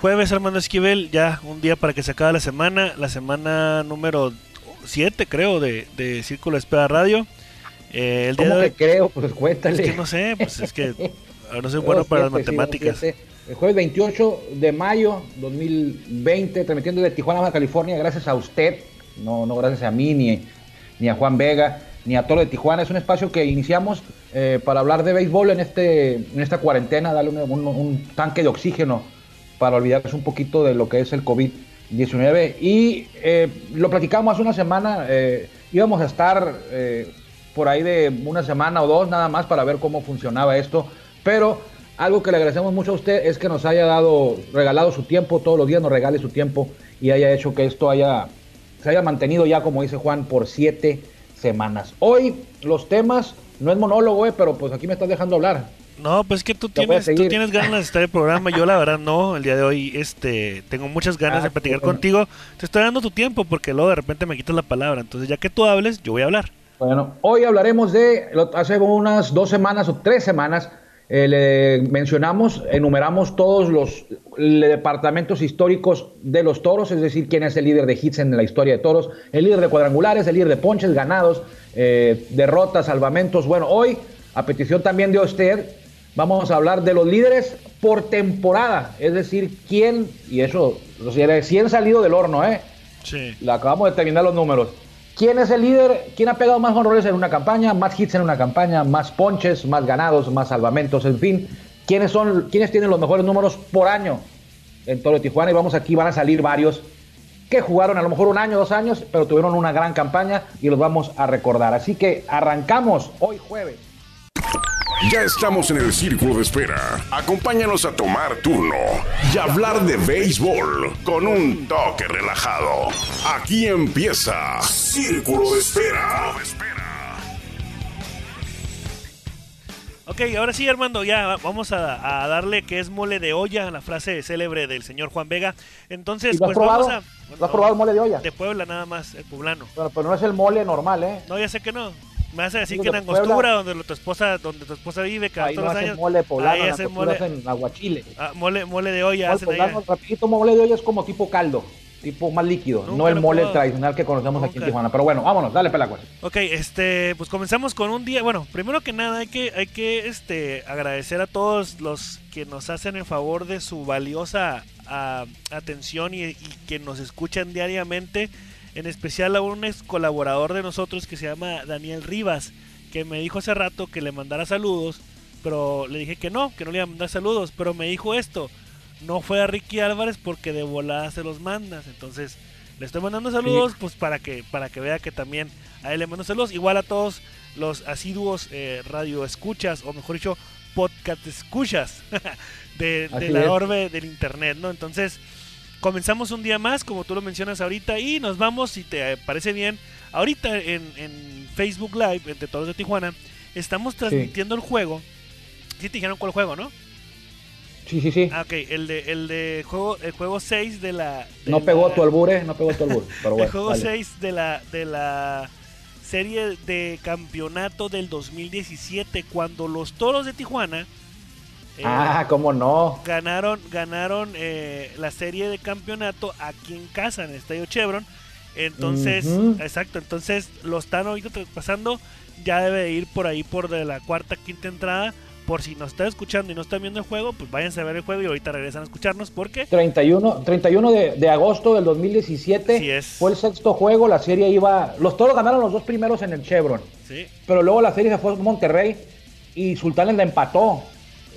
Jueves, Armando Esquivel, ya un día para que se acabe la semana, la semana número 7, creo, de, de Círculo Espera Radio. Eh, el día ¿Cómo que creo? Pues cuéntale. Es que no sé, pues es que no soy bueno para las matemáticas. el jueves 28 de mayo 2020, transmitiendo de Tijuana, Baja California, gracias a usted, no, no gracias a mí ni, ni a Juan Vega, ni a Toro de Tijuana. Es un espacio que iniciamos eh, para hablar de béisbol en, este, en esta cuarentena, darle un, tanque de oxígeno para olvidarse un poquito de lo que es el COVID-19. Y eh, lo platicamos hace una semana, eh, íbamos a estar por ahí de una semana o dos nada más para ver cómo funcionaba esto, pero algo que le agradecemos mucho a usted es que nos haya dado, regalado su tiempo, todos los días nos regale su tiempo y haya hecho que esto haya, se haya mantenido ya, como dice Juan, por siete semanas. Hoy los temas, no es monólogo, eh, pero pues aquí me estás dejando hablar. No, pues es que tú tienes, tú tienes ganas de estar en el programa. Yo la verdad no, el día de hoy este tengo muchas ganas de ah, platicar contigo. Te estoy dando tu tiempo porque luego de repente me quitas la palabra. Entonces ya que tú hables, yo voy a hablar. Bueno, hoy hablaremos de, hace unas dos semanas o tres semanas, eh, le mencionamos, enumeramos todos los departamentos históricos de los toros, es decir, quién es el líder de hits en la historia de toros, el líder de cuadrangulares, el líder de ponches ganados, eh, derrotas, salvamentos. Bueno, hoy, a petición también de usted, vamos a hablar de los líderes por temporada, es decir, quién, y eso, si han salido del horno, ¿eh? Sí. La acabamos de terminar los números. ¿Quién es el líder? ¿Quién ha pegado más honores en una campaña? Más hits en una campaña, más ponches, más ganados, más salvamentos, en fin. ¿Quiénes son, quiénes tienen los mejores números por año en Toro de Tijuana? Y vamos aquí, van a salir varios que jugaron a lo mejor un año, dos años, pero tuvieron una gran campaña y los vamos a recordar. Así que arrancamos hoy jueves. Ya estamos en el círculo de espera. Acompáñanos a tomar turno y hablar de béisbol con un toque relajado. Aquí empieza Círculo de Espera. Ok, ahora sí, Armando, ya vamos a, darle que es mole de olla, la frase célebre del señor Juan Vega. Entonces, pues vamos a. ¿Lo has probado el mole de olla? De Puebla, nada más, el poblano. Pero, pero no es el mole normal, ¿eh? No, ya sé que no. Me hace decir que en Angostura, donde tu esposa, donde tu esposa vive cada ahí todos no los años. mole poblano, ahí hacen mole en aguachile. Ah, mole, mole de olla mole hacen poblano, Rapidito, mole de olla es como tipo caldo, tipo más líquido, no el mole tradicional que conocemos aquí en Tijuana. Pero bueno, vámonos, dale pelacuas. Ok, este, pues comenzamos con un día. Bueno, primero que nada hay que, hay que este, agradecer a todos los que nos hacen el favor de su valiosa ah, atención y, y que nos escuchan diariamente. En especial a un ex colaborador de nosotros que se llama Daniel Rivas que me dijo hace rato que le mandara saludos, pero le dije que no, que no le iba a mandar saludos, pero me dijo esto, no fue a Ricky Álvarez porque de volada se los mandas, entonces le estoy mandando saludos pues para que para que vea que también a él le mando saludos, igual a todos los asiduos eh, radio escuchas o mejor dicho podcast escuchas de, la orbe del internet, ¿no? Entonces comenzamos un día más, como tú lo mencionas ahorita, y nos vamos, si te parece bien, ahorita en Facebook Live de Todos de Tijuana, estamos transmitiendo el juego. Sí te dijeron cuál juego, ¿no? Sí, sí, sí. Ah, ok, el de, el de juego, el juego 6 de la... no pegó tu albure, no pegó tu albure. Pero bueno, el juego 6 de la, de la serie de campeonato del 2017, cuando los Toros de Tijuana... Eh, ah, cómo no. Ganaron, ganaron eh, la serie de campeonato aquí en casa, en el Estadio Chevron entonces, exacto, entonces lo están ahorita pasando, ya debe ir por ahí por de la cuarta, quinta entrada. Por si nos están escuchando y no están viendo el juego, pues váyanse a ver el juego y ahorita regresan a escucharnos porque... 31, 31 de, de agosto del 2017 fue el sexto juego, la serie iba... Los toros ganaron los dos primeros en el Chevron. Sí. Pero luego la serie se fue a Monterrey y Sultanes la empató.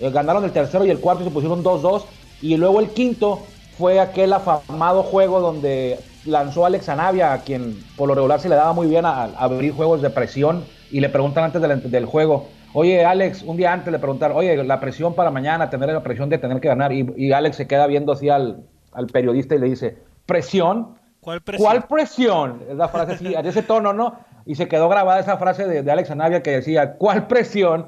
Eh, ganaron el tercero y el cuarto y se pusieron 2-2. Y luego el quinto fue aquel afamado juego donde lanzó Alex Anavia, a quien por lo regular se le daba muy bien a, abrir juegos de presión, y le preguntan antes del, juego, oye Alex, un día antes le preguntaron, oye, la presión para mañana, tener la presión de tener que ganar, y, Alex se queda viendo así al, periodista y le dice, ¿presión? ¿Cuál presión? ¿Cuál presión? Es la frase así, de ese tono, ¿no? Y se quedó grabada esa frase de, Alex Anavia que decía, ¿cuál presión?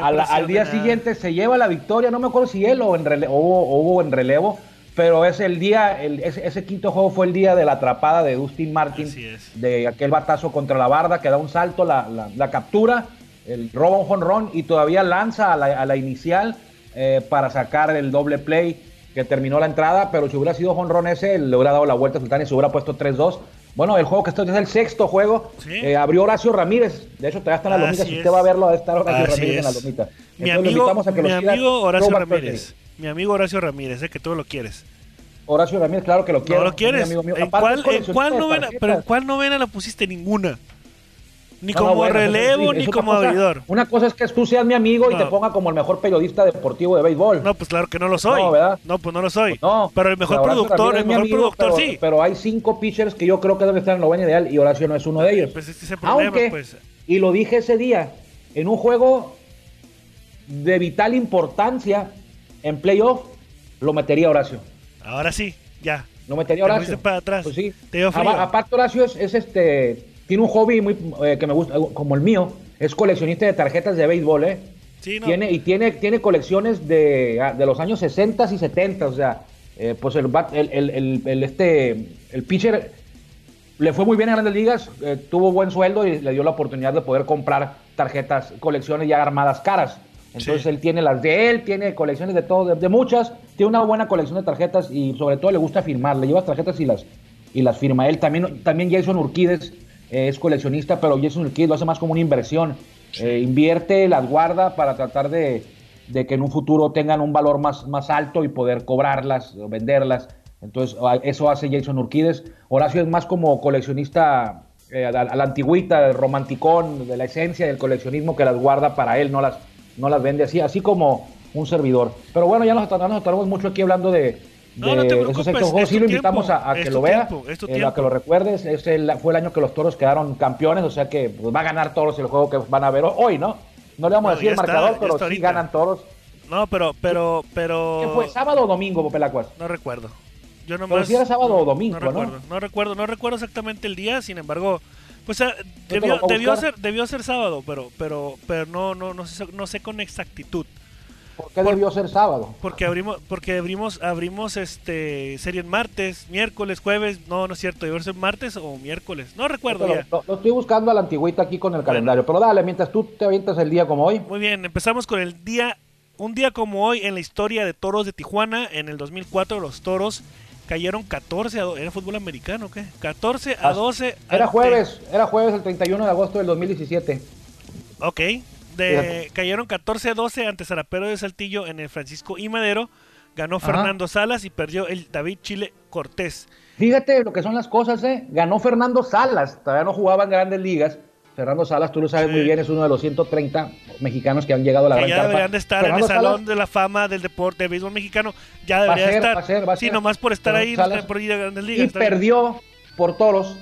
al, día siguiente se lleva la victoria, no me acuerdo si él o, en o hubo en relevo, pero es el día, ese, quinto juego fue el día de la atrapada de Dustin Martin, de aquel batazo contra la barda que da un salto, la, captura, el roba un jonrón y todavía lanza a la, inicial eh, para sacar el doble play que terminó la entrada, pero si hubiera sido jonrón ese, le hubiera dado la vuelta a Sultán y se hubiera puesto 3-2. Bueno, el juego que está es el sexto juego. Eh, abrió Horacio Ramírez. De hecho, todavía está en la lomita. Si usted va a verlo, va a estar Horacio Ramírez en la lomita. Mi amigo, mi amigo Horacio Ramírez. Mi amigo Horacio Ramírez, es que tú lo quieres. Horacio Ramírez, claro que lo quiero. No lo quieres. ¿En, cuál, ¿en cuál novena, pero ¿en cuál novena la pusiste? Ninguna. Ni como relevo, ni como abridor. Una cosa es que tú seas mi amigo y te ponga como el mejor periodista deportivo de béisbol. No, pues claro que no lo soy. No, ¿verdad? No, pues no lo soy. no, pero el mejor productor, el mejor productor sí. Pero hay cinco pitchers que yo creo que deben estar en buena ideal y Horacio no es uno de ellos. Pues es ese problema, Aunque, pues. y lo dije ese día, en un juego de vital importancia en playoff, lo metería Horacio. Ahora sí, ya. Lo metería Horacio. para atrás. Pues sí. Aparte Horacio es este tiene un hobby muy eh, que me gusta, como el mío, es coleccionista de tarjetas de béisbol, ¿eh? Sí, no. Tiene, y tiene, tiene colecciones de, ah, de los años 60 y 70, o sea, eh, pues el, el, el, este, el pitcher le fue muy bien en grandes ligas, eh, tuvo buen sueldo y le dio la oportunidad de poder comprar tarjetas, colecciones ya armadas caras. Entonces él tiene las de él, tiene colecciones de todo, de, muchas, tiene una buena colección de tarjetas y sobre todo le gusta firmar, le lleva tarjetas y las, y las firma él. También, también Jason Urquides es coleccionista, pero Jason Kidd lo hace más como una inversión. Eh, invierte, las guarda para tratar de, que en un futuro tengan un valor más, más alto y poder cobrarlas o venderlas. Entonces, eso hace Jason Urquides. Horacio es más como coleccionista eh, a, la antigüita, romanticón, de la esencia del coleccionismo que las guarda para él, no las, no las vende así, así como un servidor. Pero bueno, ya nos, nos mucho aquí hablando de, no, no te preocupes, sí lo invitamos a, que lo vea, eh, a que lo recuerdes. fue el año que los toros quedaron campeones, o sea que pues, va a ganar toros el juego que van a ver hoy, ¿no? No le vamos a decir el marcador, pero sí ganan toros. No, pero, pero, pero. ¿Qué fue? ¿Sábado o domingo, Pelacuas? No recuerdo. Yo no pero si era sábado o domingo, no, recuerdo, ¿no? recuerdo, no recuerdo exactamente el día, sin embargo, pues ah, debió, debió ser, debió ser sábado, pero, pero, pero no, no, no sé, no sé con exactitud. ¿Por qué debió ser sábado? Porque abrimos, porque abrimos, abrimos este serie en martes, miércoles, jueves, no, no es cierto, debió ser martes o miércoles, no recuerdo ya. Lo, estoy buscando a la antigüita aquí con el calendario, pero dale, mientras tú te avientas el día como hoy. Muy bien, empezamos con el día, un día como hoy en la historia de toros de Tijuana, en el 2004 los toros cayeron 14 a ¿era fútbol americano qué? 14 a 12. Era jueves, era jueves el 31 de agosto del 2017. Ok, de, cayeron 14-12 ante Zarapero de Saltillo en el Francisco y Madero. Ganó Fernando Salas y perdió el David Chile Cortés. Fíjate lo que son las cosas, ¿eh? Ganó Fernando Salas. Todavía no jugaba en grandes ligas. Fernando Salas, tú lo sabes muy bien, es uno de los 130 mexicanos que han llegado a la gran ya deberían de estar en el Salón de la Fama del Deporte de Béisbol Mexicano. Ya debería estar. Va sí, nomás por estar ahí, por ir a Grandes Ligas. Y perdió por toros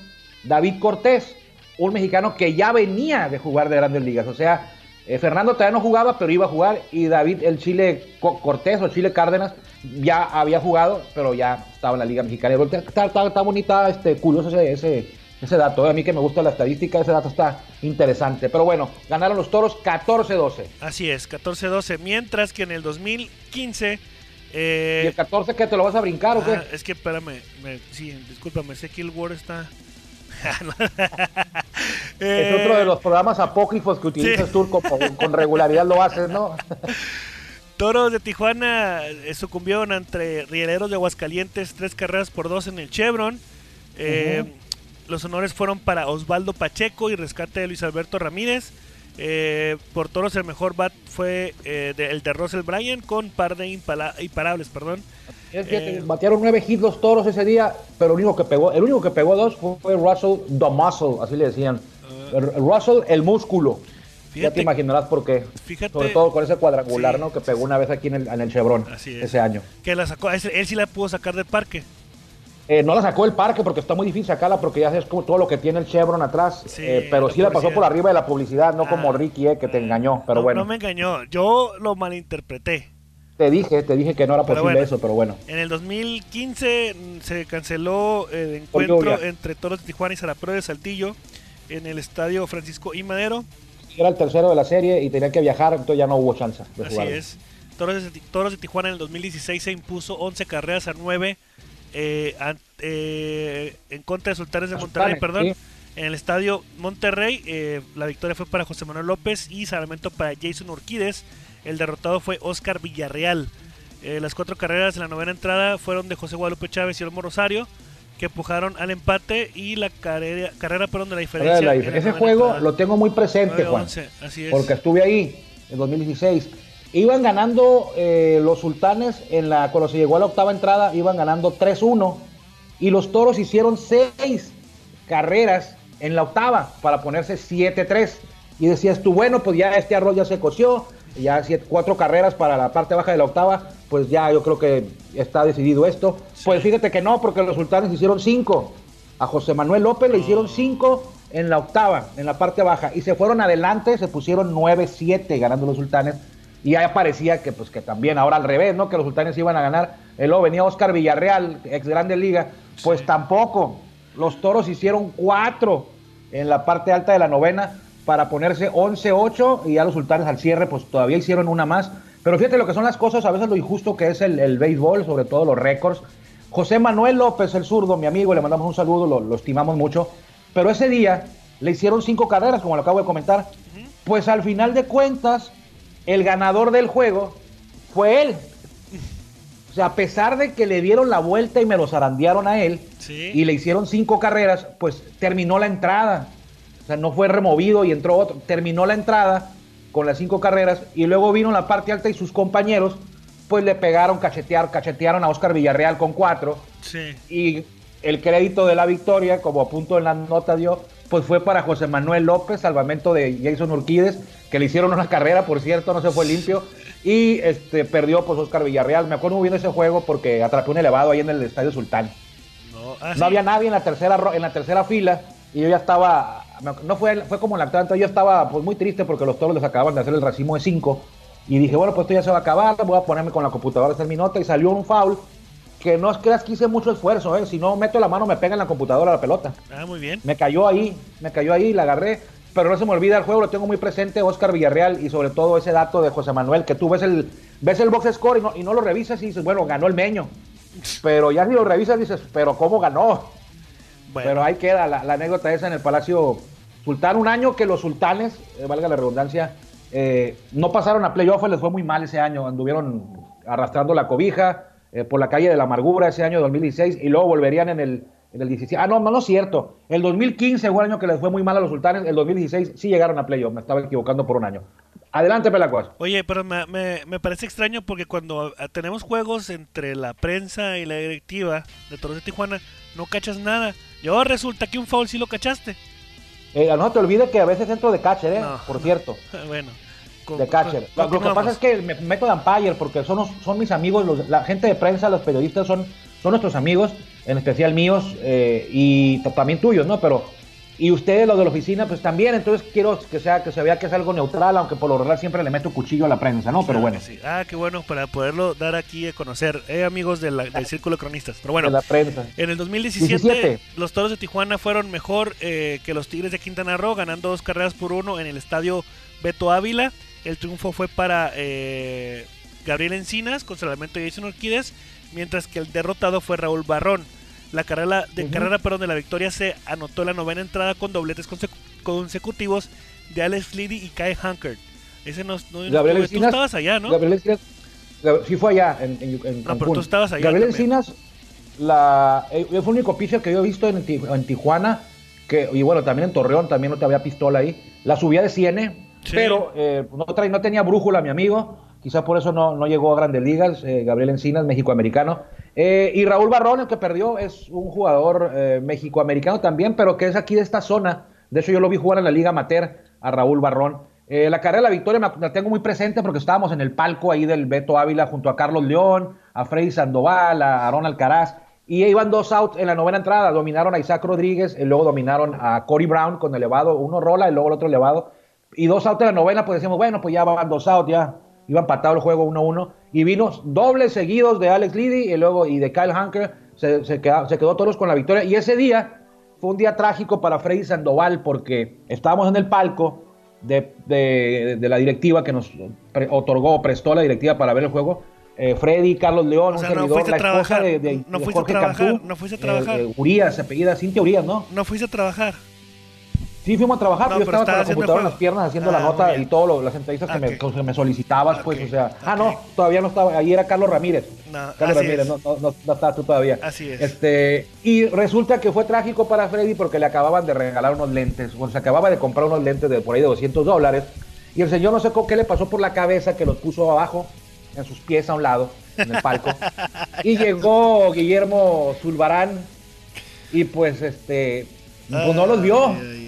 David Cortés, un mexicano que ya venía de jugar de Grandes Ligas. O sea, eh, Fernando todavía no jugaba, pero iba a jugar. Y David, el Chile Cortés o Chile Cárdenas, ya había jugado, pero ya estaba en la Liga Mexicana. Está, está, bonita, este, curioso ese, ese, dato. Eh. A mí que me gusta la estadística, ese dato está interesante. Pero bueno, ganaron los toros 14-12. Así es, 14-12. Mientras que en el 2015. Eh, ¿Y el 14 que te lo vas a brincar o qué? Ah, es que espérame, sí, discúlpame, sé que el Word está es otro de los programas apócrifos que utilizas tú con, regularidad lo haces, ¿no? Toros de Tijuana eh, sucumbieron ante Rieleros de Aguascalientes tres carreras por dos en el Chevron. Eh, los honores fueron para Osvaldo Pacheco y rescate de Luis Alberto Ramírez. Eh, por toros el mejor bat fue el de Russell Bryan con par de imparables, perdón. Es que eh, batearon nueve hits los toros ese día, pero el único que pegó, el único que pegó dos fue Russell the Muscle, así le decían. Ah. Russell el músculo. ya te imaginarás por qué. Sobre todo con ese cuadrangular, ¿no? Que pegó una vez aquí en el, en el Chevron ese año. Que la sacó, él sí la pudo sacar del parque. Eh, no la sacó del parque porque está muy difícil sacarla porque ya como todo lo que tiene el Chevron atrás. Eh, pero sí la pasó por arriba de la publicidad, no como ah. Ricky, que te engañó. Pero bueno. No me engañó, yo lo malinterpreté. Te dije, te dije que no era posible eso, pero bueno. En el 2015 se canceló el encuentro entre Toros de Tijuana y Zarapro de Saltillo en el estadio Francisco I. Madero. Era el tercero de la serie y tenía que viajar, entonces ya no hubo chance. De Así es. Toros de, Toros de, Tijuana en el 2016 se impuso 11 carreras a 9 eh, eh, en contra de Sultanes de Monterrey, perdón. En el estadio Monterrey, eh, la victoria fue para José Manuel López y Salamento para Jason Urquides. El derrotado fue Oscar Villarreal. Eh, las cuatro carreras en la novena entrada fueron de José Guadalupe Chávez y Olmo Rosario, que empujaron al empate y la carrera, carrera perdón, de la diferencia. Ese juego lo tengo muy presente, Juan. Porque estuve ahí en 2016. Iban ganando eh, los sultanes en la, cuando se llegó a la octava entrada, iban ganando 3-1 y los toros hicieron seis carreras en la octava para ponerse 7-3. Y decías tú, bueno, pues ya este arroz ya se coció, ya siete, cuatro carreras para la parte baja de la octava, pues ya yo creo que está decidido esto. Pues fíjate que no, porque los sultanes hicieron cinco. A José Manuel López le hicieron cinco en la octava, en la parte baja, y se fueron adelante, se pusieron 9-7 ganando los sultanes. Y ahí parecía que, pues, que también ahora al revés, ¿no? Que los sultanes iban a ganar. El luego venía Oscar Villarreal, ex Grande Liga, pues tampoco. Los toros hicieron cuatro en la parte alta de la novena para ponerse 11-8 y ya los sultanes al cierre pues todavía hicieron una más. Pero fíjate lo que son las cosas, a veces lo injusto que es el, béisbol, sobre todo los récords. José Manuel López, el zurdo, mi amigo, le mandamos un saludo, lo, estimamos mucho. Pero ese día le hicieron cinco carreras, como lo acabo de comentar. Pues al final de cuentas, el ganador del juego fue él. O sea, a pesar de que le dieron la vuelta y me lo zarandearon a él y le hicieron cinco carreras, pues terminó la entrada. O sea, no fue removido y entró otro. Terminó la entrada con las cinco carreras y luego vino la parte alta y sus compañeros pues le pegaron, cachetear, cachetearon a Oscar Villarreal con cuatro. Sí. Y el crédito de la victoria, como a punto en la nota dio, pues fue para José Manuel López, salvamento de Jason Urquides, que le hicieron una carrera, por cierto, no se fue limpio. Y este perdió pues Oscar Villarreal. Me acuerdo muy bien de ese juego porque atrapé un elevado ahí en el Estadio Sultán. No, ah, no había nadie en la tercera en la tercera fila y yo ya estaba no fue, fue como la tanto yo estaba pues muy triste porque los toros les acababan de hacer el racimo de 5 y dije, bueno, pues esto ya se va a acabar, voy a ponerme con la computadora a hacer mi nota y salió un foul que no es creas que hice mucho esfuerzo, ¿eh? si no meto la mano me pega en la computadora la pelota. Ah, muy bien. Me cayó ahí, me cayó ahí, la agarré, pero no se me olvida el juego, lo tengo muy presente, Oscar Villarreal y sobre todo ese dato de José Manuel, que tú ves el, ves el box score y no, y no lo revisas y dices, bueno, ganó el meño. Pero ya si lo revisas dices, pero ¿cómo ganó? Pero ahí queda la, anécdota esa en el Palacio Sultán. Un año que los sultanes, eh, valga la redundancia, eh, no pasaron a playoff, les fue muy mal ese año. Anduvieron arrastrando la cobija eh, por la calle de la amargura ese año 2016 y luego volverían en el, en el 17. Ah, no, no, no es cierto. El 2015 fue el año que les fue muy mal a los sultanes. El 2016 sí llegaron a playoff. Me estaba equivocando por un año. Adelante, Pelacuas. Oye, pero me, me, parece extraño porque cuando tenemos juegos entre la prensa y la directiva de Toros de Tijuana, no cachas nada. Y ahora resulta que un foul sí lo cachaste. Eh, no te olvides que a veces entro de catcher, ¿eh? Por cierto. bueno. de catcher. Lo, que pasa es que me meto de umpire porque son, son mis amigos, la gente de prensa, los periodistas son, son nuestros amigos, en especial míos eh, y también tuyos, ¿no? Pero y ustedes, los de la oficina, pues también. Entonces quiero que sea que se vea que es algo neutral, aunque por lo regular siempre le meto cuchillo a la prensa, ¿no? Pero bueno. Ah, qué bueno para poderlo dar aquí a conocer, eh, amigos del Círculo de Cronistas. Pero bueno, la prensa. en el 2017 los Toros de Tijuana fueron mejor eh, que los Tigres de Quintana Roo, ganando dos carreras por uno en el estadio Beto Ávila. El triunfo fue para eh, Gabriel Encinas con salvamento de Jason Orquídez, mientras que el derrotado fue Raúl Barrón. La carrera de carrera perdón, de la victoria se anotó la novena entrada con dobletes consecutivos de Alex Liddy y Kai Hunkert. Ese no, no, Gabriel Encinas, tú estabas allá, ¿no? Gabriel Encinas, sí fue allá en, en, No, pero tú estabas allá. Gabriel Encinas, la, eh, fue el único pitcher que yo he visto en, en, Tijuana, que, y bueno, también en Torreón, también no te había pistola ahí. La subía de Ciene, pero eh, no, no tenía brújula, mi amigo. Quizás por eso no, no llegó a grandes ligas. Eh, Gabriel Encinas, México-americano. Eh, y Raúl Barrón, el que perdió, es un jugador eh, mexicoamericano también, pero que es aquí de esta zona. De hecho, yo lo vi jugar en la Liga Amateur a Raúl Barrón. Eh, la carrera de la victoria la tengo muy presente porque estábamos en el palco ahí del Beto Ávila junto a Carlos León, a Freddy Sandoval, a Aaron Alcaraz. Y iban dos outs en la novena entrada. Dominaron a Isaac Rodríguez y luego dominaron a Cory Brown con elevado. Uno rola y luego el otro elevado. Y dos outs en la novena, pues decíamos, bueno, pues ya van dos outs, ya iba empatado el juego 1-1 y vino dobles seguidos de Alex Liddy y luego y de Kyle Hunker, se, se, quedó, se quedó todos con la victoria y ese día fue un día trágico para Freddy Sandoval porque estábamos en el palco de, de, la directiva que nos otorgó, prestó la directiva para ver el juego. Eh, Freddy, Carlos León, un servidor, la esposa de, de, Jorge Cantú, no fuiste a trabajar. Eh, Urias, apellida Cintia Urias, ¿no? No fuiste a trabajar. Sí, fuimos a trabajar, No, yo estaba con la computadora en las piernas haciendo Ah, la nota y todas las entrevistas que, me, ok. que me solicitabas, pues, o sea, ah, no, todavía no estaba, ahí era Carlos Ramírez. No, Carlos Ramírez, no, no, no, no estabas tú todavía. Así es. Este, y resulta que fue trágico para Freddy porque le acababan de regalar unos lentes, o se acababa de comprar unos lentes de por ahí de 200 dólares, y el señor no sé qué le pasó por la cabeza que los puso abajo, en sus pies a un lado, en el palco, y llegó Guillermo Zulbarán, y pues, este, pues no los vio. Ay, ay, ay.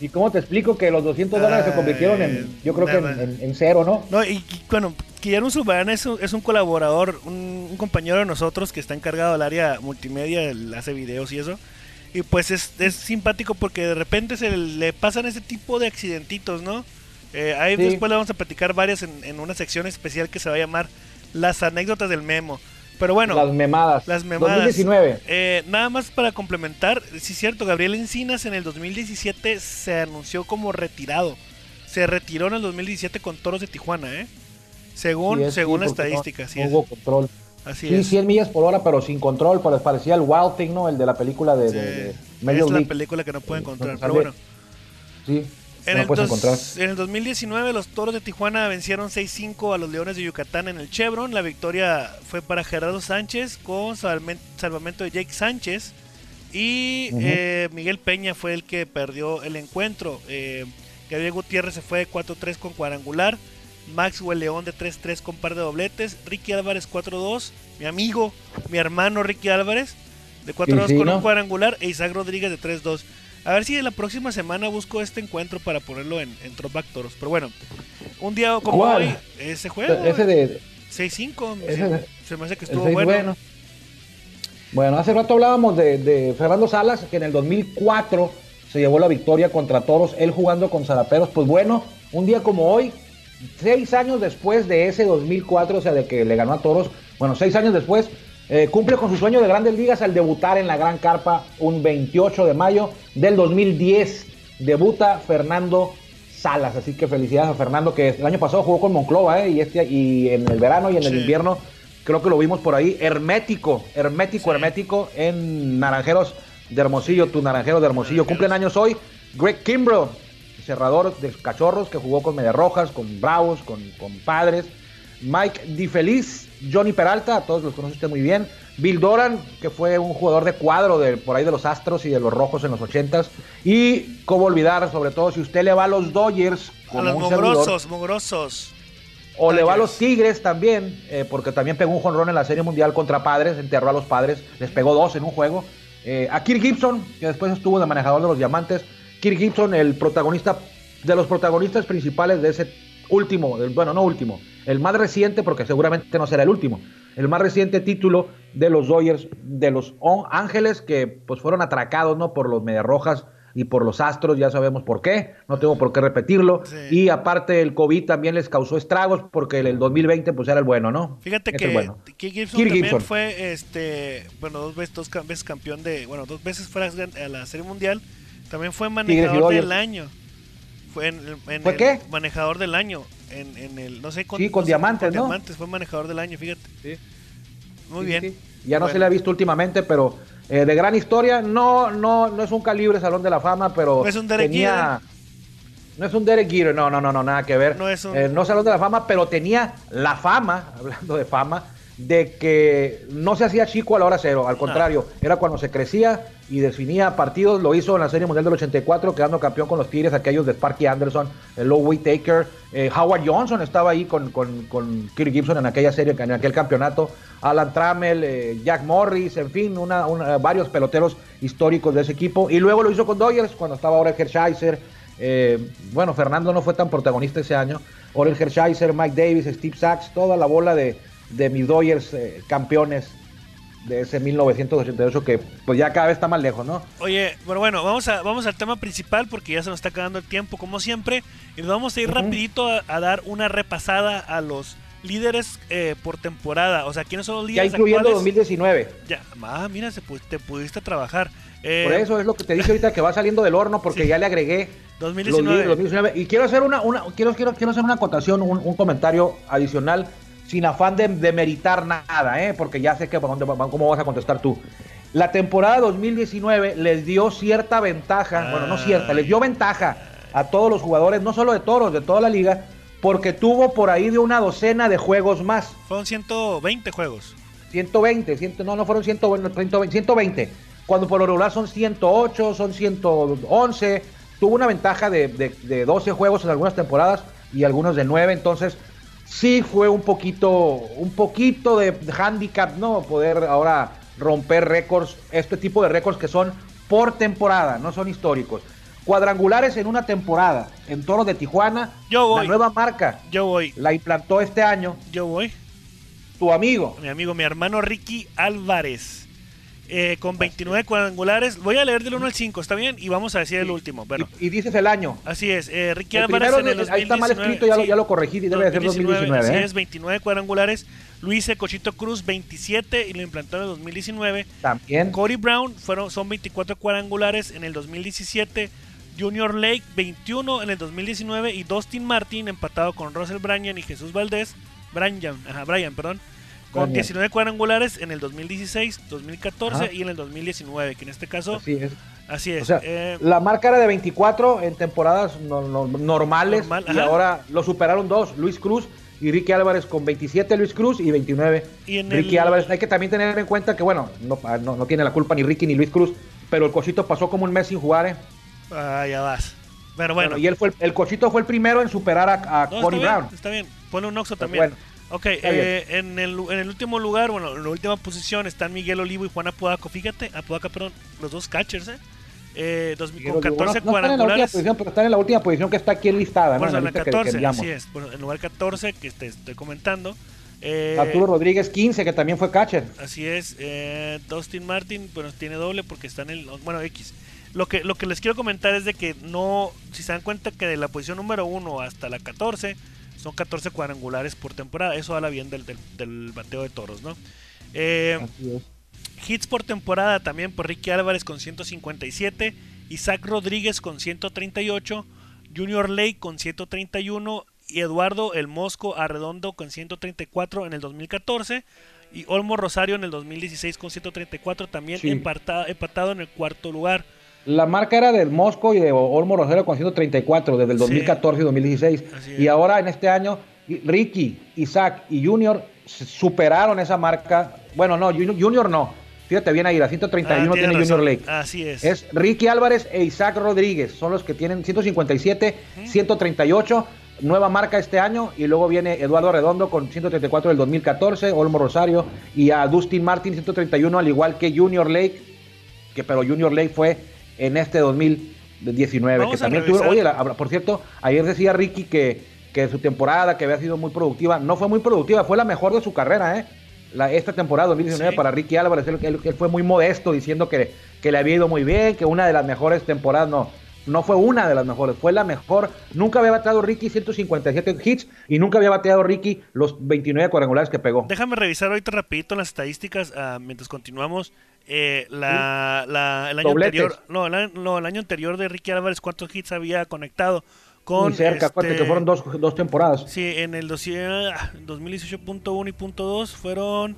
¿Y cómo te explico que los 200 dólares se convirtieron en, yo creo que en, en- en cero, ¿no? No, y, y, bueno, Guillermo Zubarán es un, es un colaborador, un, un compañero de nosotros que está encargado del área multimedia, él hace videos y eso. Y pues es, es simpático porque de repente se le pasan ese tipo de accidentitos, ¿no? Eh, ahí Sí. después le vamos a platicar varias en, en una sección especial que se va a llamar Las anécdotas del memo. Pero bueno, las memadas. las memadas. 2019. Eh, nada más para complementar, sí es cierto, Gabriel Encinas en el 2017 se anunció como retirado. Se retiró en el 2017 con Toros de Tijuana, ¿eh? Según, Sí, es, según sí, la no- estadística, sí no es. hubo control. Así Sí, es. 100 millas por hora, pero sin control, pero parecía el Wild Thing, ¿no? El de la película de, Sí, de- de es la League. película que no puede encontrar. Pero sale- bueno, Sí, en, no el puedes dos- encontrar. en el 2019 los Toros de Tijuana vencieron 6-5 a los Leones de Yucatán en el Chevron. La victoria fue para Gerardo Sánchez con salvamen- salvamento de Jake Sánchez. Y Ujú. eh, Miguel Peña fue el que perdió el encuentro. Eh, Gabriel Gutiérrez se fue de 4-3 con cuadrangular. Maxwell León de 3-3 con par de dobletes. Ricky Álvarez 4-2. Mi amigo, mi hermano Ricky Álvarez de 4-2 Sí, sí, con ¿no? un cuadrangular. E Isaac Rodríguez de 3-2. A ver si de la próxima semana busco este encuentro para ponerlo en, en Throwback Toros. Pero bueno, un día como ¿Cuál? hoy, ese juego, Ese de. 6-5, ese se, me hace que estuvo bueno. Bueno, hace rato hablábamos de, de Fernando Salas, que en el 2004 se llevó la victoria contra Toros, él jugando con Zaraperos. Pues bueno, un día como hoy, seis años después de ese 2004, o sea, de que le ganó a Toros, bueno, seis años después, eh, cumple con su sueño de grandes ligas al debutar en la Gran Carpa un 28 de mayo del 2010. Debuta Fernando Salas, así que felicidades a Fernando, que el año pasado jugó con Monclova, ¿eh? y, este, y en el verano y en el Sí. invierno creo que lo vimos por ahí, hermético, hermético, Sí. hermético en Naranjeros de Hermosillo, tu Naranjero de Hermosillo. Cumplen años hoy Greg Kimbrough, cerrador de Cachorros, que jugó con Medias Rojas, con Bravos, con, con Padres. Mike DiFeliz, Johnny Peralta, a todos los conoce usted muy bien. Bill Doran, que fue un jugador de cuadro de, por ahí de los Astros y de los Rojos en los 80s. Y cómo olvidar, sobre todo, si usted le va a los Dodgers, A como los un servidor, mugrosos, mugrosos. o le va a los Tigres también, eh, porque también pegó un jonrón en la Serie Mundial contra Padres, enterró a los Padres, les pegó dos en un juego. Eh, a Kirk Gibson, que después estuvo de manejador de los Diamantes. Kirk Gibson, el protagonista, de los protagonistas principales de ese último, del- bueno, no último, el más reciente, porque seguramente no será el último, el más reciente título de los Dodgers, de los Ángeles, que pues fueron atracados, ¿no? Por los Mediarrojas y por los Astros, ya sabemos por qué, no tengo por qué repetirlo. Sí. Y aparte el COVID también les causó estragos porque el, el 2020 pues era el bueno, ¿no? Fíjate Es que bueno. Gibson Kirk también Gibson. fue, este, bueno, dos veces, dos veces campeón de, bueno, dos veces fue a la- Serie Mundial. También fue manejador del año. Fue en, el- en ¿Fue el qué? manejador del año. En, en el, no sé, Sí, con no sé, diamantes, con ¿no? diamantes, fue manejador del año, fíjate. Muy Sí, bien. sí. Ya no Bueno. se le ha visto últimamente, pero eh, de gran historia, no, no, no es un calibre Salón de la Fama, pero No es un Derek tenía... No es un Derek Jeter, no, no, no, no, nada que ver. No es un- Eh, no Salón de la Fama, pero tenía la fama, hablando de fama, de que no se hacía chico a la hora cero, al contrario, era cuando se crecía y definía partidos, lo hizo en la Serie Mundial del 84, quedando campeón con los Tigres, aquellos de Sparky Anderson, el Low Whitaker, eh, Howard Johnson estaba ahí con, con, con Kirk Gibson en aquella serie, en aquel campeonato, Alan Trammell, eh, Jack Morris, en fin, una, una- varios peloteros históricos de ese equipo, y luego lo hizo con Dodgers, cuando estaba ahora Hershiser, eh, bueno, Fernando no fue tan protagonista ese año. Orel Hershiser, Mike Davis, Steve Sachs, toda la bola de, de mis Dodgers eh, campeones de ese 1988 que pues ya cada vez está más lejos, ¿no? Oye, bueno, bueno, vamos, a, vamos al tema principal porque ya se nos está acabando el tiempo, como siempre. Y nos vamos a ir Ujú. rapidito a, a dar una repasada a los líderes eh, por temporada. O sea, ¿quiénes son los Ya líderes incluyendo actuales? 2019. Ya, ah, mira, se te pudiste trabajar. Eh, Por eso es lo que te dije ahorita que va saliendo del horno porque Sí. ya le agregué 2019. los líderes 2019. Y quiero hacer una, una quiero, quiero, quiero hacer una acotación, un, un comentario adicional sin afán de, de meritar nada, ¿eh? porque ya sé que cómo vas a contestar tú. La temporada 2019 les dio cierta ventaja, bueno, no cierta, les dio ventaja a todos los jugadores, no solo de toros, de toda la liga, porque tuvo por ahí de una docena de juegos más. Fueron 120 juegos. 120, 100, no, no fueron 120, 120, cuando por lo regular son 108, son 111. Tuvo una ventaja de, de, de 12 juegos en algunas temporadas y algunos de 9, entonces sí fue un poquito, un poquito de handicap, ¿no? Poder ahora romper récords, este tipo de récords que son por temporada, no son históricos. Cuadrangulares en una temporada en Toros de Tijuana. Yo voy. La nueva marca. Yo voy. La implantó este año. Yo voy. Tu amigo. Mi amigo, mi hermano Ricky Álvarez. Eh, con 29 cuadrangulares. Voy a leer del 1 al 5, ¿está bien? Y vamos a decir el último. Bueno. Y, y, dices el año. Así es. Eh, Ricky el Álvarez primero, en el Ahí está mal escrito, ya, sí, lo, ya lo corregí. Debe 2019, de ser 2019. Así ¿eh? es, 29 cuadrangulares. Luis Cochito Cruz, 27 y lo implantó en el 2019. También. Corey Brown fueron, son 24 cuadrangulares en el 2017. Junior Lake, 21 en el 2019. Y Dustin Martin, empatado con Russell Bryan y Jesús Valdés. Bryan, ajá, Bryan, perdón. Con Bryan. 19 cuadrangulares en el 2016, 2014 ajá. y en el 2019. Que en este caso. Así es. Así es. O sea, eh, la marca era de 24 en temporadas no, no, normales. Normal, y ahora lo superaron dos. Luis Cruz y Ricky Álvarez con 27 Luis Cruz y 29 y en Ricky el... Álvarez. Hay que también tener en cuenta que, bueno, no, no, no, tiene la culpa ni Ricky ni Luis Cruz, pero el Cochito pasó como un mes sin jugar. ¿eh? Ah, ya vas. Pero bueno. bueno y él fue el, Cochito fue el primero en superar a, a está Brown. Bien, está bien, pone un Oxo también. Bueno, ok, eh, en, el, en el último lugar, bueno, en la última posición están Miguel Olivo y Juan Apodaco. Fíjate, Apodaca, perdón, los dos catchers, ¿eh? Eh, dos, con 14 no, no cuadrangulares. Posición, pero están en la última posición que está aquí enlistada. Bueno, ¿no? en la 14, que, que así es. Bueno, en lugar 14 que te estoy comentando. Eh, Arturo Rodríguez 15, que también fue catcher. Así es. Eh, Dustin Martin, bueno, tiene doble porque está en el. Bueno, X. Lo que, lo que les quiero comentar es de que no. Si se dan cuenta que de la posición número 1 hasta la 14 son 14 cuadrangulares por temporada. Eso habla bien del, del, del bateo de toros, ¿no? Eh, hits por temporada también por Ricky Álvarez con 157. Isaac Rodríguez con 138, Junior Lake con 131 y Eduardo El Mosco Arredondo con 134 en el 2014 y Olmo Rosario en el 2016 con 134 también Sí. empatado, empatado en el cuarto lugar. La marca era del Mosco y de Olmo Rosario con 134 desde el Sí. 2014 y 2016. Así es. Y ahora en este año, Ricky, Isaac y Junior superaron esa marca. Bueno, no, Junior, no. Fíjate bien ahí, la 131 Ah, tiene Junior. Lake. Así es. Es Ricky Álvarez e Isaac Rodríguez. Son los que tienen 157, 138. Nueva marca este año. Y luego viene Eduardo Redondo con 134 del 2014. Olmo Rosario. Y a Dustin Martin 131, al igual que Junior Lake. Que, pero Junior Lake fue en este 2019. Vamos que también tuvo- oye, la- por cierto, ayer decía Ricky que, que su temporada, que había sido muy productiva. No fue muy productiva, fue la mejor de su carrera, ¿eh? La, esta temporada 2019 Sí. para Ricky Álvarez, él, él- él fue muy modesto diciendo que, que le había ido muy bien, que una de las mejores temporadas, no, no fue una de las mejores, fue la mejor. Nunca había bateado Ricky 157 hits y nunca había bateado Ricky los 29 cuadrangulares que pegó. Déjame revisar ahorita rapidito las estadísticas ah, mientras continuamos. Eh, la, la- el año Dobletes. anterior, no el, año- no, el año anterior de Ricky Álvarez, ¿cuántos hits había conectado? Con Muy cerca, este, que fueron dos, dos temporadas. Sí, en el dossier, ah, 2018.1 y punto .2 fueron,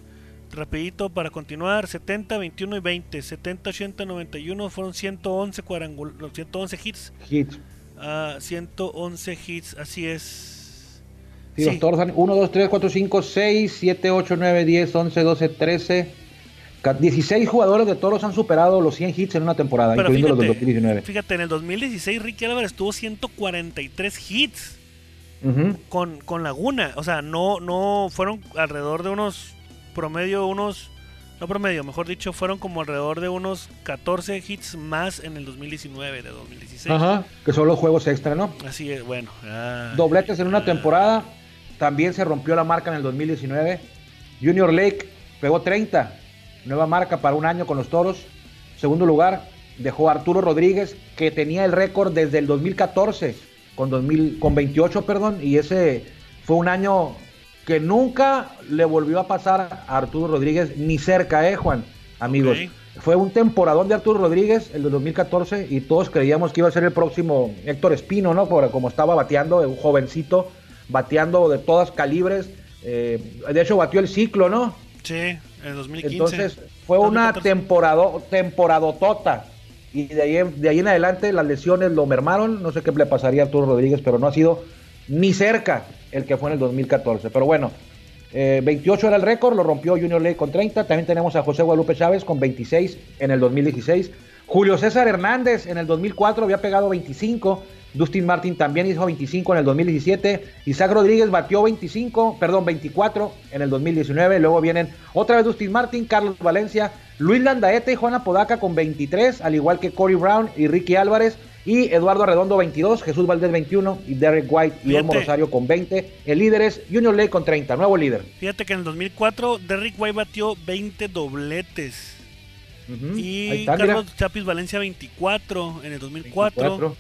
rapidito para continuar, 70, 21 y 20. 70, 80, 91 fueron 111 cuadrangul 111 hits. Hits. ah, 111 hits, así es. Sí, los toros han 1, 2, 3, 4, 5, 6, 7, 8, 9, 10, 11, 12, 13. Ca- 16 jugadores de toros han superado los 100 hits en una temporada, Pero incluyendo los del fíjate, 2019. fíjate, en el 2016 Ricky Álvarez tuvo 143 hits con, con Laguna. O sea, no, no fueron alrededor de unos promedio, unos, no promedio, mejor dicho, fueron como alrededor de unos 14 hits más en el 2019 de 2016. Ajá, que son los juegos extra, ¿no? Así es, bueno. ah, Dobletes en una ah, temporada. También se rompió la marca en el 2019. Junior Lake pegó 30. Nueva marca para un año con los toros. Segundo lugar, dejó Arturo Rodríguez, que tenía el récord desde el 2014, con, 2000, con 28, perdón. Y ese fue un año que nunca le volvió a pasar a Arturo Rodríguez, ni cerca, ¿eh, Juan? Amigos. Fue un temporadón de Arturo Rodríguez, el de 2014, y todos creíamos que iba a ser el próximo Héctor Espino, ¿no? Por como estaba bateando, un jovencito, bateando de todas calibres. eh, de hecho, batió el ciclo, ¿no? Sí, En 2015. Entonces fue una temporada, temporadotota. Y de ahí, de ahí en adelante las lesiones lo mermaron. No sé qué le pasaría a Arturo Rodríguez, pero no ha sido ni cerca el que fue en el 2014. Pero bueno, 28 eh, era el récord, lo rompió Junior Ley con 30. También tenemos a José Guadalupe Chávez con 26 en el 2016. Julio César Hernández en el 2004 había pegado 25. Dustin Martin también hizo 25 en el 2017. Isaac Rodríguez batió 25, perdón, 24 en el 2019. Luego vienen otra vez Dustin Martin, Carlos Valencia, Luis Landaeta y Juana Podaca con 23, al igual que Corey Brown y Ricky Álvarez. Y Eduardo Arredondo 22, Jesús Valdés 21 y Derek White y Olmo Rosario con 20. El líder es Junior Ley con 30, nuevo líder. Fíjate que en el 2004 Derek White batió 20 dobletes. Y Carlos Chapis Valencia 24 en el 2004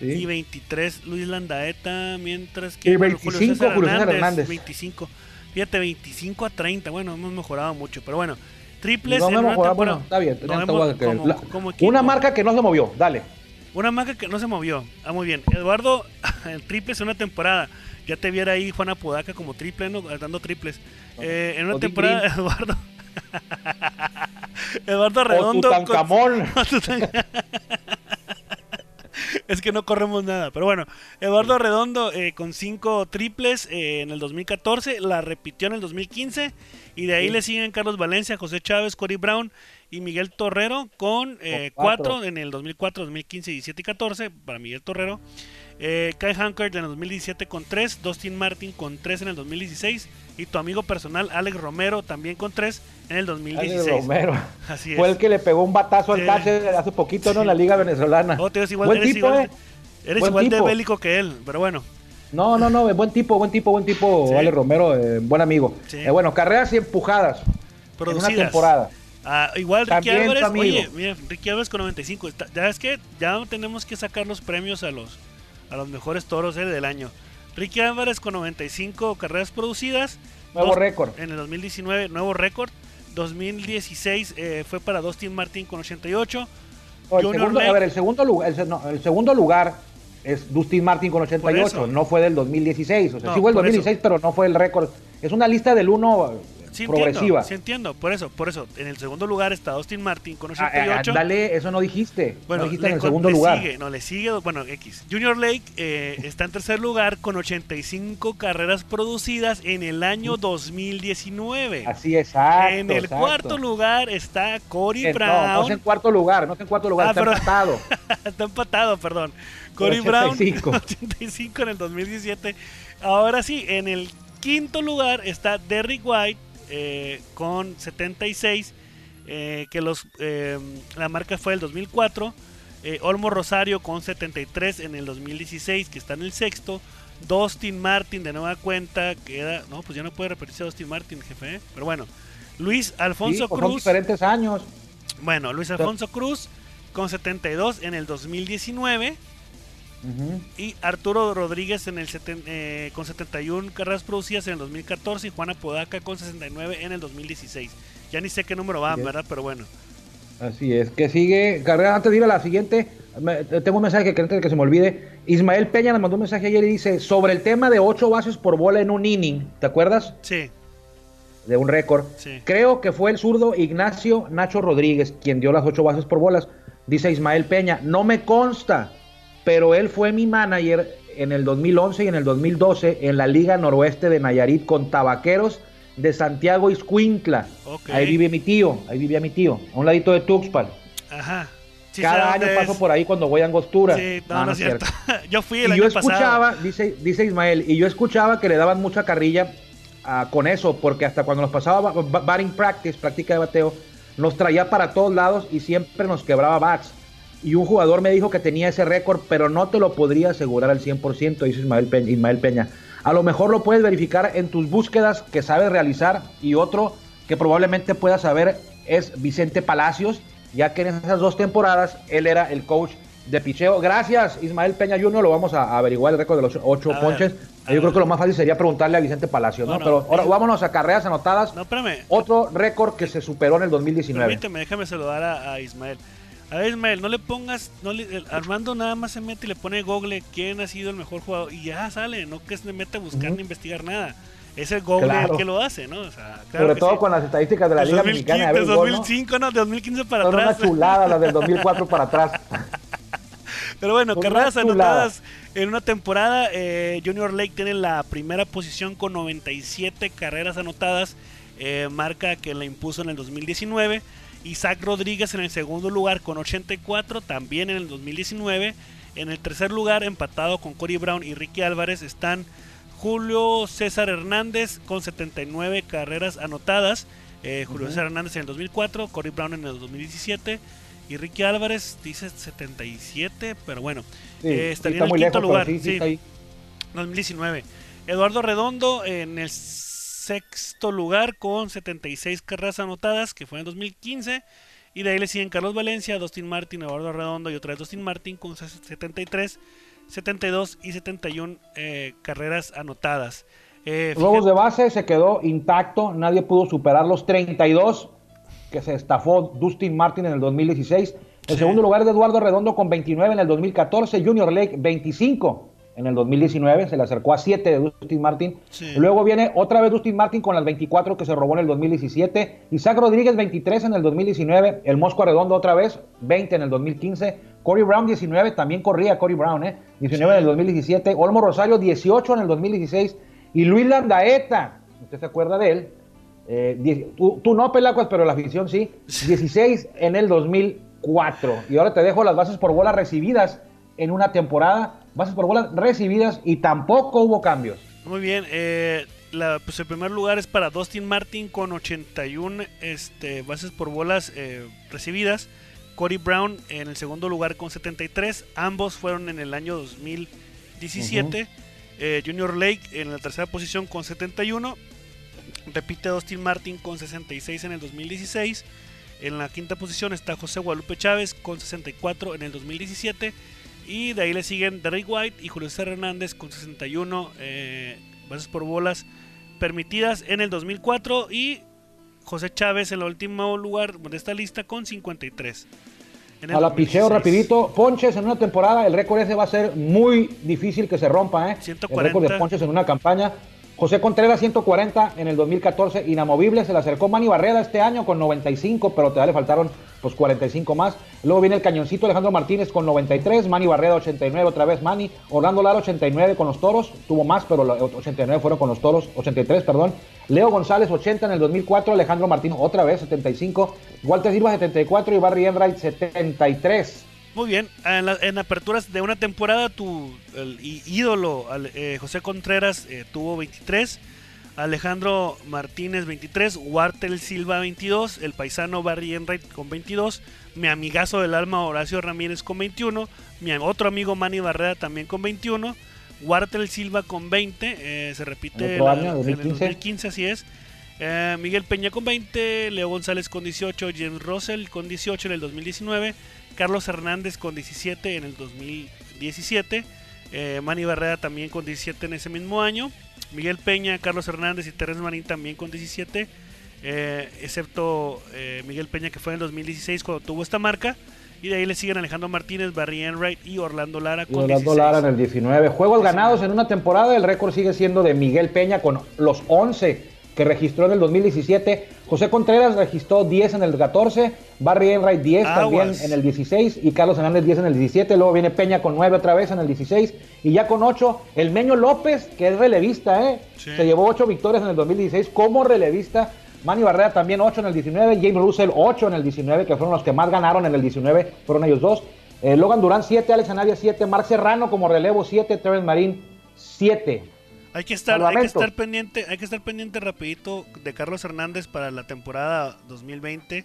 y 23 Luis Landaeta, mientras que y 25 Julio César, Hernández, 25. Fíjate, 25 a 30. Bueno, hemos mejorado mucho, pero bueno. Triples no hemos mejorado, bueno, está bien. una marca que no se movió, dale. Una marca que no se movió. Ah, muy bien. Eduardo, el triples en una temporada. Ya te viera ahí Juan Apodaca como triple, ¿no? dando triples. Eh, en una temporada, Eduardo. Eduardo Redondo. O Tutankamón. es que no corremos nada. Pero bueno, Eduardo Redondo eh, con cinco triples eh, en el 2014, la repitió en el 2015. Y de ahí le siguen Carlos Valencia, José Chávez, Cory Brown y Miguel Torrero con eh, cuatro en el 2004, 2015, 17 y 14 para Miguel Torrero. Kai Hankert en el 2017 con 3, Dustin Martin con 3 en el 2016 y tu amigo personal Alex Romero también con 3 en el 2016. Alex Romero. Así Fue el que le pegó un batazo al cáncer hace poquito ¿no? en la liga venezolana. Oh, eres igual, eres tipo, igual, eh. eres igual de bélico que él, pero bueno. No, no, no, buen tipo, buen tipo, buen tipo, Alex Romero, eh, buen amigo. Eh, bueno, carreras y empujadas Producidas. en una temporada. Ah, igual Ricky Álvarez, oye, mira, Ricky Álvarez con 95. Ya es que ya tenemos que sacar los premios a los a los mejores toros eh, del año. Ricky Álvarez con 95 carreras producidas. Nuevo récord. En el 2019, nuevo récord. 2016 eh, fue para Dustin Martin con 88. el segundo, a ver, el segundo, lugar, el, segundo lugar es Dustin Martin con 88, no fue del 2016. O sea, sí fue el 2016, pero no fue el récord. Es una lista del 1 sí progresiva. Entiendo, sí entiendo, por eso, por eso. En el segundo lugar está Austin Martin con 88. Ah, dale, eso no dijiste. Bueno, no dijiste en el segundo lugar. Sigue, no, le sigue, bueno, X. Junior Lake eh, está en tercer lugar con 85 carreras producidas en el año 2019. Así es, exacto, En el cuarto lugar está Cory Brown. No, no es en cuarto lugar, no es en cuarto lugar, ah, está empatado. está empatado, perdón. Cory Brown, 85 en el 2017. Ahora sí, en el quinto lugar está Derrick White eh, con 76, eh, que los, eh, la marca fue el 2004. Olmo Rosario con 73 en el 2016, que está en el sexto. Dustin Martin de nueva cuenta, queda, no, pues ya no puede repetirse Dustin Martin, jefe, pero bueno. Luis Alfonso pues Cruz. diferentes años. Bueno, Luis Alfonso Cruz con 72 en el 2019. Y Arturo Rodríguez en el eh, con 71 carreras producidas en el 2014 y Juana Podaca con 69 en el 2016. Ya ni sé qué número va, ¿verdad? Pero bueno. Así es, que sigue, carrera, antes de ir a la siguiente, tengo un mensaje que antes de que se me olvide, Ismael Peña nos mandó un mensaje ayer y dice, sobre el tema de 8 bases por bola en un inning, ¿te acuerdas? Sí. De un récord. Creo que fue el zurdo Ignacio Nacho Rodríguez quien dio las 8 bases por bolas, dice Ismael Peña, no me consta, pero él fue mi manager en el 2011 y en el 2012 en la Liga Noroeste de Nayarit con Tabaqueros de Santiago Iscuintla. Ahí vive mi tío, ahí vivía mi tío, a un ladito de Tuxpan. Ajá. Cada año paso por ahí cuando voy a Angostura. Sí, no, no, es cierto. yo fui el y año yo escuchaba, Dice, dice Ismael, y yo escuchaba que le daban mucha carrilla ah, con eso, porque hasta cuando nos pasaba batting practice, práctica de bateo, nos traía para todos lados y siempre nos quebraba bats y un jugador me dijo que tenía ese récord, pero no te lo podría asegurar al 100%, dice Ismael Peña, Ismael Peña. A lo mejor lo puedes verificar en tus búsquedas que sabes realizar y otro que probablemente puedas saber es Vicente Palacios, ya que en esas dos temporadas él era el coach de picheo. Gracias, Ismael Peña Junior. Lo vamos a averiguar el récord de los ocho ponches. Yo creo que lo más fácil sería preguntarle a Vicente Palacios, ¿no? Pero ahora vámonos a carreras anotadas. No, espérame. Otro récord que se superó en el 2019. Permíteme, déjame saludar a Ismael. A ver, Ismael, no le pongas. No Armando nada más se mete y le pone Google quién ha sido el mejor jugador y ya sale. No que se mete a buscar ni investigar nada. es el Goble el que lo hace, ¿no? O sea, Sobre todo con las estadísticas de la Liga Mexicana de 2005, ¿no? De 2015 para Son atrás. una chulada las del 2004 para atrás. Pero bueno, carreras anotadas en una temporada. Eh, Junior Lake tiene la primera posición con 97 carreras anotadas. Eh, marca que la impuso en el 2019. Isaac Rodríguez en el segundo lugar con 84, también en el 2019. En el tercer lugar, empatado con Cory Brown y Ricky Álvarez, están Julio César Hernández con 79 carreras anotadas. Eh, Julio César Hernández en el 2004, Cory Brown en el 2017 y Ricky Álvarez dice 77, pero bueno, eh, estaría en el quinto lugar. Sí, 2019. Eduardo Redondo en el sexto lugar con 76 carreras anotadas, que fue en 2015. Y de ahí le siguen Carlos Valencia, Dustin Martin, Eduardo Redondo y otra vez Dustin Martin con 73, 72 y 71 eh, carreras anotadas. Eh, de base se quedó intacto, nadie pudo superar los 32 que se estafó Dustin Martin en el 2016. El segundo lugar es de Eduardo Redondo con 29 en el 2014, Junior Lake 25 en el 2019, se le acercó a 7 de Dustin Martin. Luego viene otra vez Dustin Martin con las 24 que se robó en el 2017. Isaac Rodríguez 23 en el 2019. El Mosco Redondo otra vez 20 en el 2015. Cory Brown 19, también corría Cory Brown, ¿eh? 19 en el 2017. Olmo Rosario 18 en el 2016. Y Luis Landaeta, ¿usted se acuerda de él? Eh, tú, tú, no, Pelacuas, pero la afición sí. 16 en el 2004. Y ahora te dejo las bases por bolas recibidas en una temporada bases por bolas recibidas y tampoco hubo cambios. Muy bien, eh, pues el primer lugar es para Dustin Martin con 81 este, bases por bolas eh, recibidas. Cody Brown en el segundo lugar con 73. Ambos fueron en el año 2017. Eh, Junior Lake en la tercera posición con 71. Repite Dustin Martin con 66 en el 2016. En la quinta posición está José Guadalupe Chávez con 64 en el 2017. Y de ahí le siguen Derrick White y Julio César Hernández con 61 eh, bases por bolas permitidas en el 2004 y José Chávez en el último lugar de esta lista con 53. a la picheo rapidito, ponches en una temporada, el récord ese va a ser muy difícil que se rompa, ¿eh? El récord de ponches en una campaña. José Contreras 140 en el 2014, inamovible, se le acercó Manny Barreda este año con 95, pero todavía le faltaron pues 45 más. Luego viene el cañoncito Alejandro Martínez con 93, Manny Barreda 89 otra vez Manny, Orlando Lara 89 con los Toros, tuvo más, pero 89 fueron con los Toros, 83, perdón. Leo González 80 en el 2004, Alejandro Martínez otra vez 75, Walter Silva 74 y Barry Enright 73. Muy bien, en, aperturas de una temporada tu ídolo eh, José Contreras eh, tuvo 23, Alejandro Martínez 23, Wartel Silva 22, el paisano Barry Enright con 22, mi amigazo del alma Horacio Ramírez con 21, mi otro amigo Manny Barrera también con 21, Wartel Silva con 20, eh, se repite en el 2015, así es. Miguel Peña con 20, Leo González con 18, James Russell con 18 en el 2019, Carlos Hernández con 17 en el 2017. Eh, Manny Barrera también con 17 en ese mismo año. Miguel Peña, Carlos Hernández y Terence Marín también con 17. Eh, excepto eh, Miguel Peña que fue en el 2016 cuando tuvo esta marca. Y de ahí le siguen Alejandro Martínez, Barry Enright y Orlando Lara con Orlando Lara en el 19. Juegos ganados en una temporada. El récord sigue siendo de Miguel Peña con los 11 que registró en el 2017. José Contreras registró 10 en el 14, Barry Enright 10 también en el 16 y Carlos Hernández 10 en el 17. Luego viene Peña con 9 otra vez en el 16 y ya con 8 el Meño López, que es relevista, ¿eh? se llevó 8 victorias en el 2016 como relevista. Manny Barrera también 8 en el 19, James Russell 8 en el 19, que fueron los que más ganaron en el 19, fueron ellos dos. Eh, Logan Durán 7, Alex Anavia 7, Marc Serrano como relevo 7, Terence Marín 7. Hay que estar, hay que estar pendiente, hay que estar pendiente rapidito de Carlos Hernández para la temporada 2020,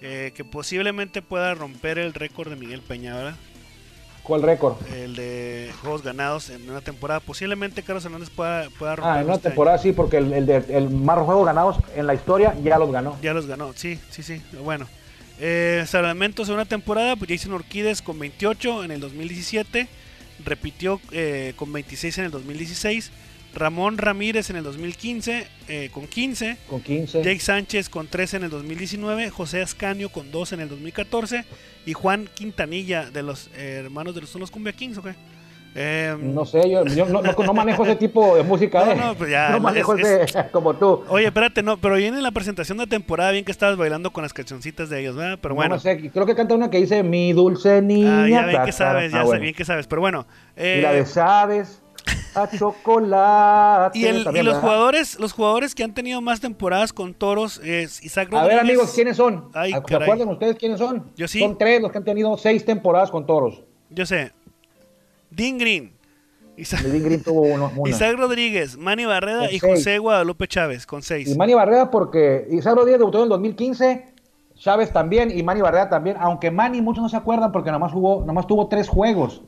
eh, que posiblemente pueda romper el récord de Miguel Peña, ¿verdad? ¿Cuál récord? El de juegos ganados en una temporada. Posiblemente Carlos Hernández pueda, pueda romper. Ah, en una este temporada sí, porque el, de, el más juegos ganados en la historia ya los ganó. Ya los ganó, sí, sí, sí. Bueno, eh, salvamentos en una temporada, pues Jason Orquides con 28 en el 2017, repitió eh, con 26 en el 2016. Ramón Ramírez en el 2015 eh, con 15. Con 15. Jake Sánchez con 13 en el 2019. José Ascanio con 2 en el 2014. Y Juan Quintanilla de los eh, hermanos de los, son los Cumbia Kings, ¿ok? Em, No sé, yo, yo no, no- no manejo ese tipo de música. No, eh. no, pues ya, No manejo es- ese como tú. Oye, espérate, no, pero viene la presentación de temporada, bien que estabas bailando con las cancioncitas de ellos, ¿verdad? Pero No bueno. me sé, creo que canta una que dice mi dulce niña. Ah, ya ta, que sabes, ya Ah, sé bien que sabes. Pero bueno. Y la eh, de sabes a chocolate. y, el- y también, los jugadores los jugadores que han tenido más temporadas con toros es Isaac A Rodríguez. ver, amigos, ¿quiénes son? Ay, ¿Se caray. acuerdan ustedes quiénes son? Yo sí. Son tres los que han tenido seis temporadas con toros. Yo sé. Dean Green. Isaac, Medin Green tuvo uno, una. Isaac Rodríguez, Manny Barreda Con y seis. José Guadalupe Chávez con seis. Y Manny Barrera porque Isaac Rodríguez debutó en el 2015, Chávez también y Manny Barrera también, aunque Manny muchos no se acuerdan porque nomás jugó, nomás tuvo tres juegos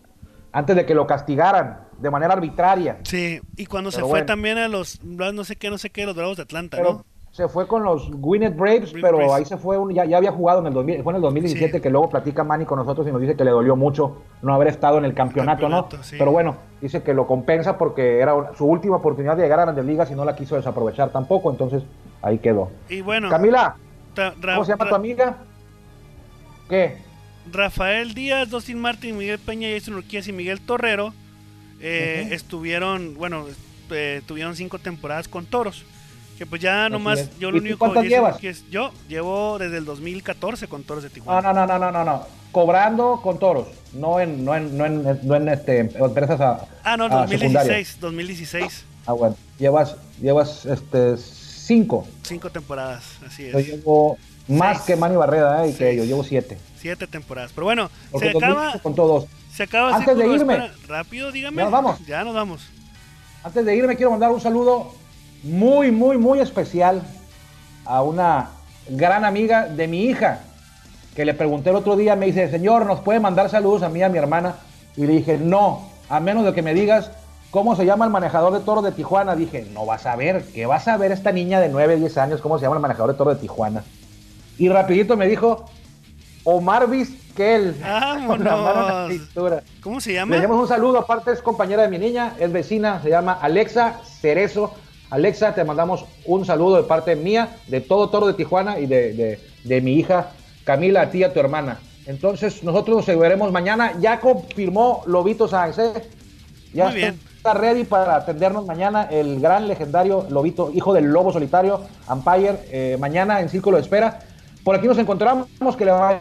antes de que lo castigaran de manera arbitraria. Sí, y cuando se fue también a los no sé qué, no sé qué, los Bravos de Atlanta, Pero ¿no? se fue con los Gwinnett Braves, Green pero Braves. ahí se fue, un- ya, ya había jugado en el 2000, fue en el 2017 Sí. que luego platica Manny con nosotros y nos dice que le dolió mucho no haber estado en el campeonato, campeonato, ¿no? sí. Pero bueno, dice que lo compensa porque era su última oportunidad de llegar a Grandes Ligas y no la quiso desaprovechar tampoco, entonces ahí quedó. Y bueno, Camila, ¿cómo se llama tu amiga? ¿Qué? Rafael Díaz, Dustin Martin, Miguel Peña, Jason Urquías y Miguel Torrero eh, estuvieron, bueno, eh, tuvieron cinco temporadas con toros. Que pues ya nomás, es. yo ¿Y lo único cuántas Jason llevas? Urquías- yo llevo desde el 2014 con toros de Tijuana. no, no, no, no, no, no. Cobrando con toros, no en, no en, no en, no en este, empresas a, ah, no, a secundarias. 2016, 2016, Ah, bueno. Llevas, llevas este, cinco. cinco temporadas, así Yo es. llevo más Seis. que Manny Barrera eh, y que ellos, llevo siete. Siete temporadas. Pero bueno, Porque se en 2015 acaba, con todos. Se acaba Antes de irme. espera. Rápido, dígame. Ya nos vamos. Ya nos vamos. Antes de irme quiero mandar un saludo muy, muy, muy especial a una gran amiga de mi hija, que le pregunté el otro día, me dice, señor, ¿nos puede mandar saludos a mí a mi hermana? Y le dije, no, a menos de que me digas cómo se llama el manejador de toros de Tijuana. Dije, no vas a ver, ¿qué vas a ver esta niña de 9, 10 años, cómo se llama el manejador de toros de Tijuana? Y rapidito me dijo, Omar Vizquel. Vámonos. cintura. ¿Cómo se Le llama? damos un saludo, aparte es compañera de mi niña, es vecina, se llama Alexa Cerezo. Alexa, te mandamos un saludo de parte mía, de todo Toro de Tijuana y de, de- de mi hija Camila, a ti y a tu hermana. Entonces, nosotros nos veremos mañana. Ya confirmó Lobito Sáenz, ¿eh? Ya Muy bien. está ready para atendernos mañana el gran legendario Lobito, hijo del lobo solitario, Empire, eh, mañana en Círculo de Espera. Por aquí nos encontramos, que le vaya.